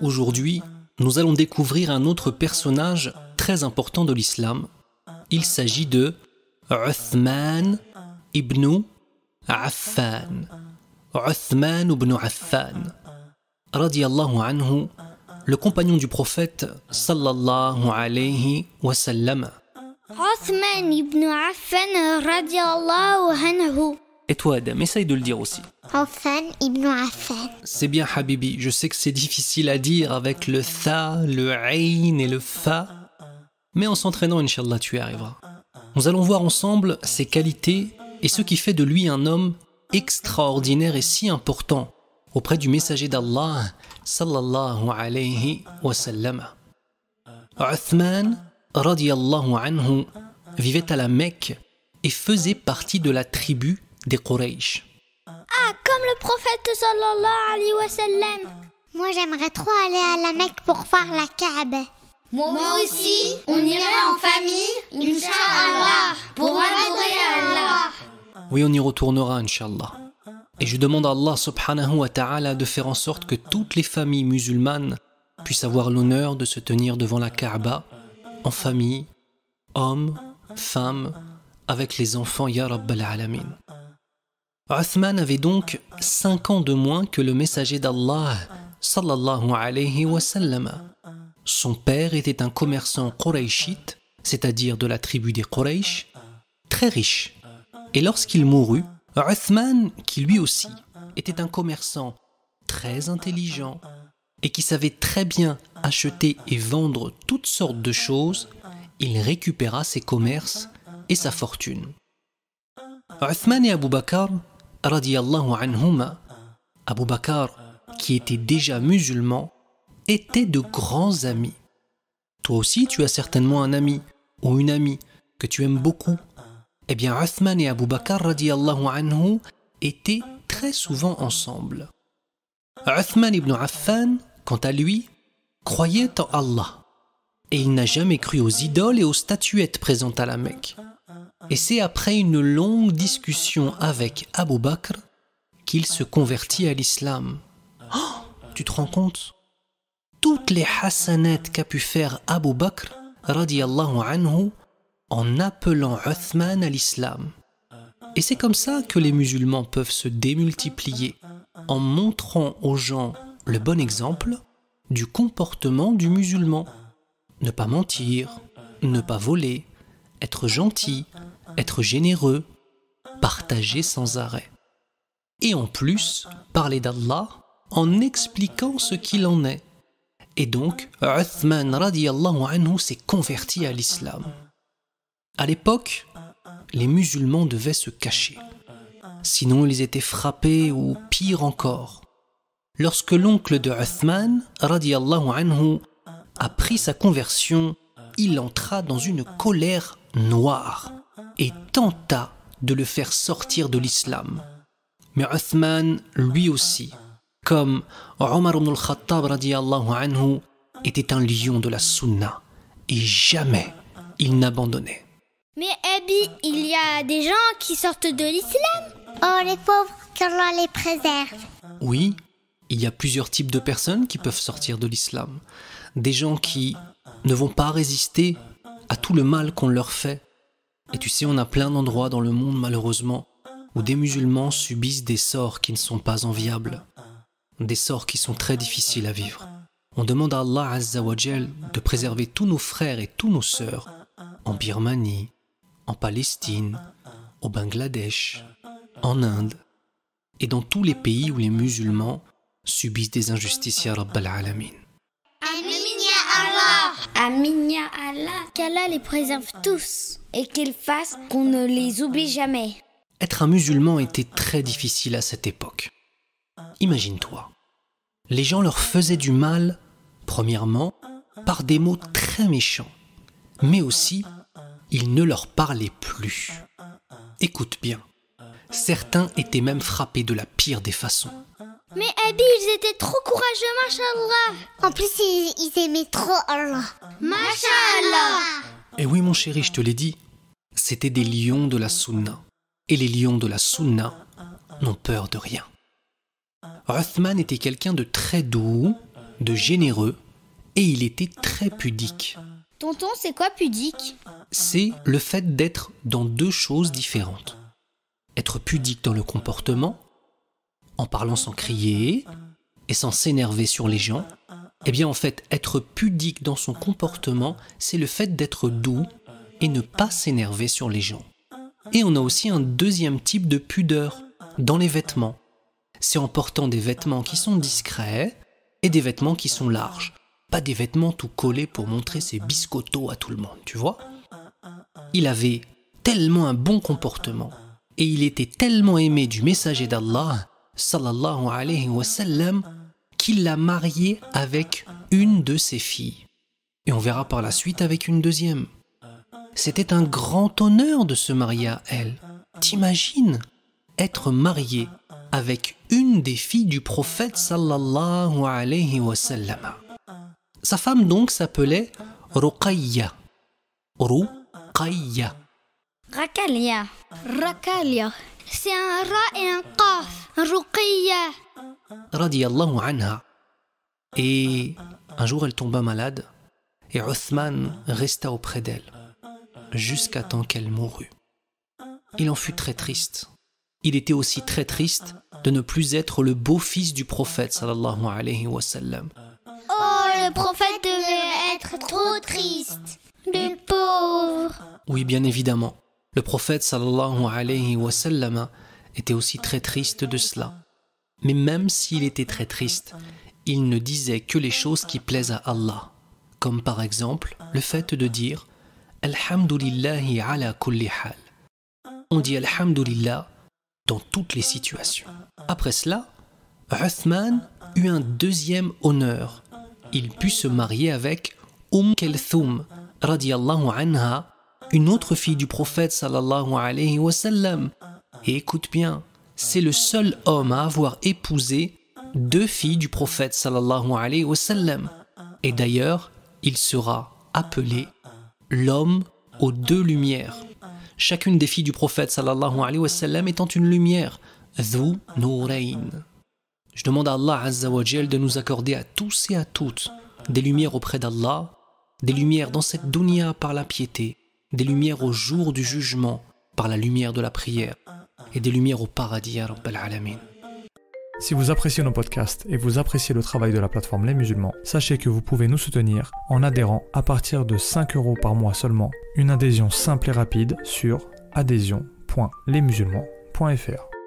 Aujourd'hui, nous allons découvrir un autre personnage très important de l'islam. Il s'agit de Uthman ibn Affan. Uthman ibn Affan. Radiallahu anhu, le compagnon du prophète sallallahu alayhi wa sallam. Uthman ibn Affan radiallahu anhu. Et toi Adam, essaye de le dire aussi. C'est bien Habibi, je sais que c'est difficile à dire avec le tha, le ayn et le fa, mais en s'entraînant, Inch'Allah, tu y arriveras. Nous allons voir ensemble ses qualités et ce qui fait de lui un homme extraordinaire et si important auprès du messager d'Allah, sallallahu alayhi wa sallam. Uthman, radiallahu anhu, vivait à la Mecque et faisait partie de la tribu des Quraysh. Ah, comme le prophète sallallahu alayhi wa sallam. Moi, j'aimerais trop aller à la Mecque pour faire la Kaaba. Moi aussi, on irait en famille, Inch'Allah, pour adorer Allah. Oui, on y retournera, Inch'Allah. Et je demande à Allah subhanahu wa ta'ala de faire en sorte que toutes les familles musulmanes puissent avoir l'honneur de se tenir devant la Kaaba, en famille, hommes, femmes, avec les enfants, Ya Rabbal Alamin. Uthman avait donc cinq ans de moins que le messager d'Allah, sallallahu alayhi wa. Son père était un commerçant qurayshite, c'est-à-dire de la tribu des Quraysh, très riche. Et lorsqu'il mourut, Uthman, qui lui aussi était un commerçant très intelligent et qui savait très bien acheter et vendre toutes sortes de choses, il récupéra ses commerces et sa fortune. Uthman et Abu Bakr, radiallahu anhuma, Abu Bakr, qui était déjà musulman, étaient de grands amis. Toi aussi, tu as certainement un ami ou une amie que tu aimes beaucoup. Eh bien, Uthman et Abu Bakr étaient très souvent ensemble. Uthman ibn Affan, quant à lui, croyait en Allah et il n'a jamais cru aux idoles et aux statuettes présentes à la Mecque. Et c'est après une longue discussion avec Abu Bakr qu'il se convertit à l'islam. Oh, tu te rends compte? Toutes les hasanat qu'a pu faire Abu Bakr, radiallahu anhu, en appelant Uthman à l'islam. Et c'est comme ça que les musulmans peuvent se démultiplier, en montrant aux gens le bon exemple du comportement du musulman. Ne pas mentir, ne pas voler, être gentil, être généreux, partager sans arrêt. Et en plus, parler d'Allah en expliquant ce qu'il en est. Et donc, Uthman radiallahu anhu s'est converti à l'islam. À l'époque, les musulmans devaient se cacher. Sinon, ils étaient frappés ou pire encore. Lorsque l'oncle de Uthman, radiallahu anhu, a pris sa conversion, il entra dans une colère noire et tenta de le faire sortir de l'islam. Mais Uthman, lui aussi, comme Omar ibn al-Khattab radiallahu anhu, était un lion de la sunna et jamais il n'abandonnait. Mais Abby, il y a des gens qui sortent de l'islam. Oh, les pauvres, qu'Allah les préserve. Oui, il y a plusieurs types de personnes qui peuvent sortir de l'islam. Des gens qui ne vont pas résister à tout le mal qu'on leur fait. Et tu sais, on a plein d'endroits dans le monde, malheureusement, où des musulmans subissent des sorts qui ne sont pas enviables, des sorts qui sont très difficiles à vivre. On demande à Allah Azzawajal de préserver tous nos frères et tous nos sœurs en Birmanie, en Palestine, au Bangladesh, en Inde et dans tous les pays où les musulmans subissent des injustices, ya Rabbal Alamin. Amin ya Allah. Qu'Allah les préserve tous et qu'il fasse qu'on ne les oublie jamais. Être un musulman était très difficile à cette époque. Imagine-toi. Les gens leur faisaient du mal, premièrement, par des mots très méchants, mais aussi, ils ne leur parlaient plus. Écoute bien. Certains étaient même frappés de la pire des façons. Mais Abby, ils étaient trop courageux, mashallah. En plus, ils, ils aimaient trop Allah. Masha'Allah. Et oui, mon chéri, je te l'ai dit, c'était des lions de la sunna. Et les lions de la sunna n'ont peur de rien. Uthman était quelqu'un de très doux, de généreux et il était très pudique. Tonton, c'est quoi pudique? C'est le fait d'être dans deux choses différentes. Être pudique dans le comportement, en parlant sans crier et sans s'énerver sur les gens. Eh bien en fait, être pudique dans son comportement, c'est le fait d'être doux et ne pas s'énerver sur les gens. Et on a aussi un deuxième type de pudeur dans les vêtements. C'est en portant des vêtements qui sont discrets et des vêtements qui sont larges. Pas des vêtements tout collés pour montrer ses biscottos à tout le monde, tu vois Il avait tellement un bon comportement et il était tellement aimé du messager d'Allah, sallallahu alayhi wa sallam, qu'il l'a marié avec une de ses filles. Et on verra par la suite avec une deuxième. C'était un grand honneur de se marier à elle. T'imagines être marié avec une des filles du prophète sallallahu alayhi wa sallam. Sa femme donc s'appelait Ruqayya. Ruqayya. Rakalia. Rakalia. C'est un ra et un qaf. Radiallahu anha. Et un jour elle tomba malade et Uthman resta auprès d'elle jusqu'à temps qu'elle mourut. Il en fut très triste. Il était aussi très triste de ne plus être le beau-fils du prophète sallallahu alayhi wa sallam. Oh, le prophète devait être trop triste. Le pauvre. Oui, bien évidemment. Le prophète sallallahu alayhi wa sallam était aussi très triste de cela. Mais même s'il était très triste, il ne disait que les choses qui plaisent à Allah. Comme par exemple le fait de dire Alhamdulillahi ala kulli hal. On dit Alhamdulillah dans toutes les situations. Après cela, Uthman eut un deuxième honneur. Il put se marier avec Umm Kelthum, radiallahu anha, une autre fille du prophète sallallahu alayhi wa sallam. Et écoute bien, c'est le seul homme à avoir épousé deux filles du prophète sallallahu alayhi wa sallam. Et d'ailleurs, il sera appelé l'homme aux deux lumières. Chacune des filles du prophète sallallahu alayhi wa sallam étant une lumière, Dhu. Je demande à Allah azza wa Jal de nous accorder à tous et à toutes des lumières auprès d'Allah, des lumières dans cette dunya par la piété, des lumières au jour du jugement par la lumière de la prière et des lumières au paradis. Si vous appréciez nos podcasts et vous appréciez le travail de la plateforme Les Musulmans, sachez que vous pouvez nous soutenir en adhérant à partir de 5 euros par mois seulement. Une adhésion simple et rapide sur adhésion.lesmusulmans.fr.